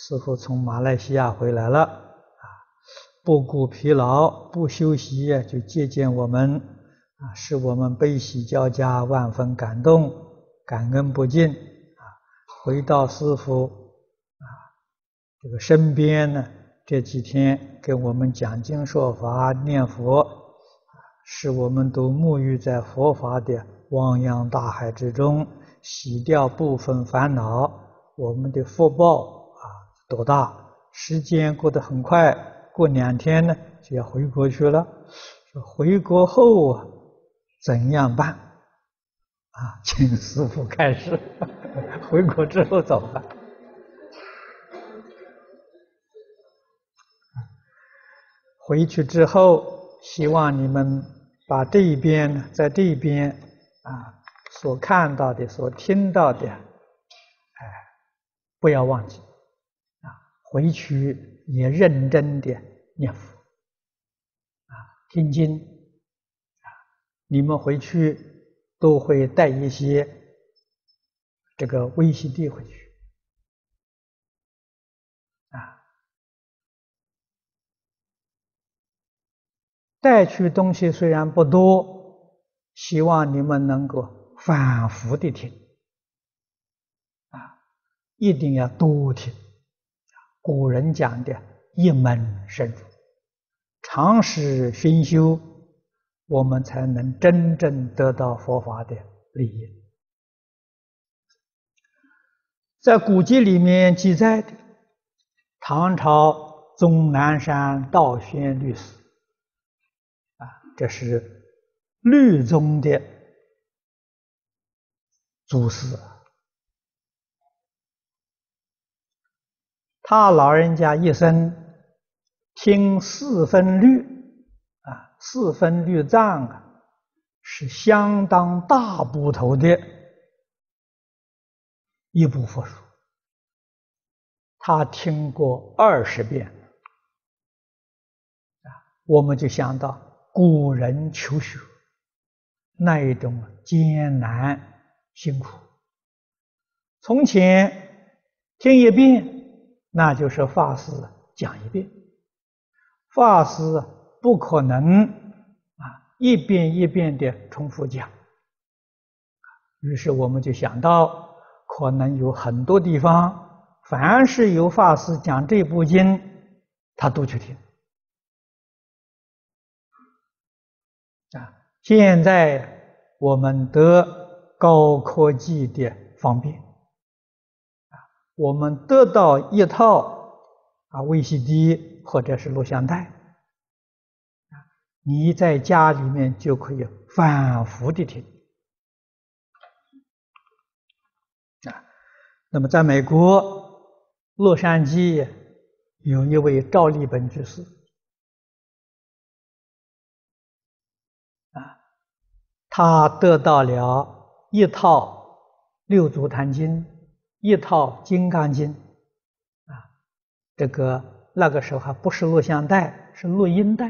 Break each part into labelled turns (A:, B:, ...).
A: 师父从马来西亚回来了，啊，不顾疲劳，不休息就接见我们，啊，使我们悲喜交加，万分感动，感恩不尽，啊，回到师父啊这个身边呢，这几天跟我们讲经说法念佛，啊，使我们都沐浴在佛法的汪洋大海之中，洗掉部分烦恼，我们的福报。多大？时间过得很快，过两天呢就要回国去了。说回国后啊，怎样办？啊，请师傅开示。回国之后怎么办？回去之后，希望你们把这一边，在这一边啊所看到的、所听到的，哎，不要忘记。回去也认真的念佛啊，听经啊，你们回去都会带一些这个 VCD 回去啊，带去东西虽然不多，希望你们能够反复的听啊，一定要多听。古人讲的“一门深入”，长时熏修，我们才能真正得到佛法的利益。在古籍里面记载的，唐朝终南山道宣律师，啊，这是律宗的祖师啊。他老人家一生听四分律啊，四分律藏啊，是相当大部头的一部佛书。他听过二十遍啊，我们就想到古人求学那一种艰难辛苦。从前听一遍。那就是法师讲一遍，法师不可能啊一遍一遍的重复讲。于是我们就想到，可能有很多地方，凡是有法师讲这部经，他都去听。啊，现在我们得高科技的方便。我们得到一套啊 VCD 或者是录像带，你在家里面就可以反复的听，啊，那么在美国洛杉矶有一位赵立本居士，啊，他得到了一套六祖坛经。一套《金刚经》，啊，这个那个时候还不是录像带，是录音带，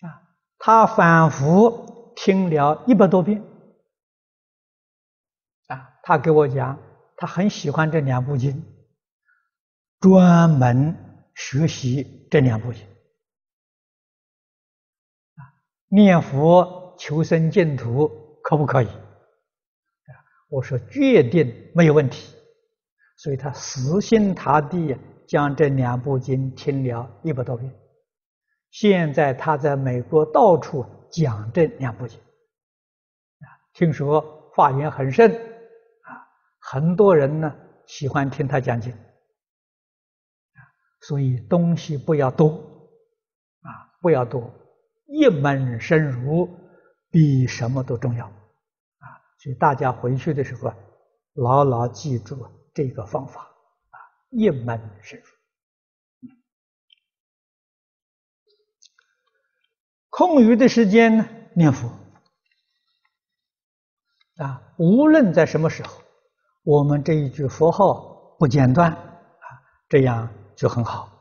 A: 啊，他反复听了一百多遍，啊，他给我讲，他很喜欢这两部经，专门学习这两部经，啊，念佛求生净土可不可以？我说决定没有问题，所以他死心塌地将这两部经听了一百多遍。现在他在美国到处讲这两部经，听说法缘很盛，啊，很多人呢喜欢听他讲经，所以东西不要多，啊，不要多，一门深入比什么都重要。所以大家回去的时候啊，牢牢记住这个方法啊，一门深入。空余的时间呢，念佛啊，无论在什么时候，我们这一句佛号不间断啊，这样就很好。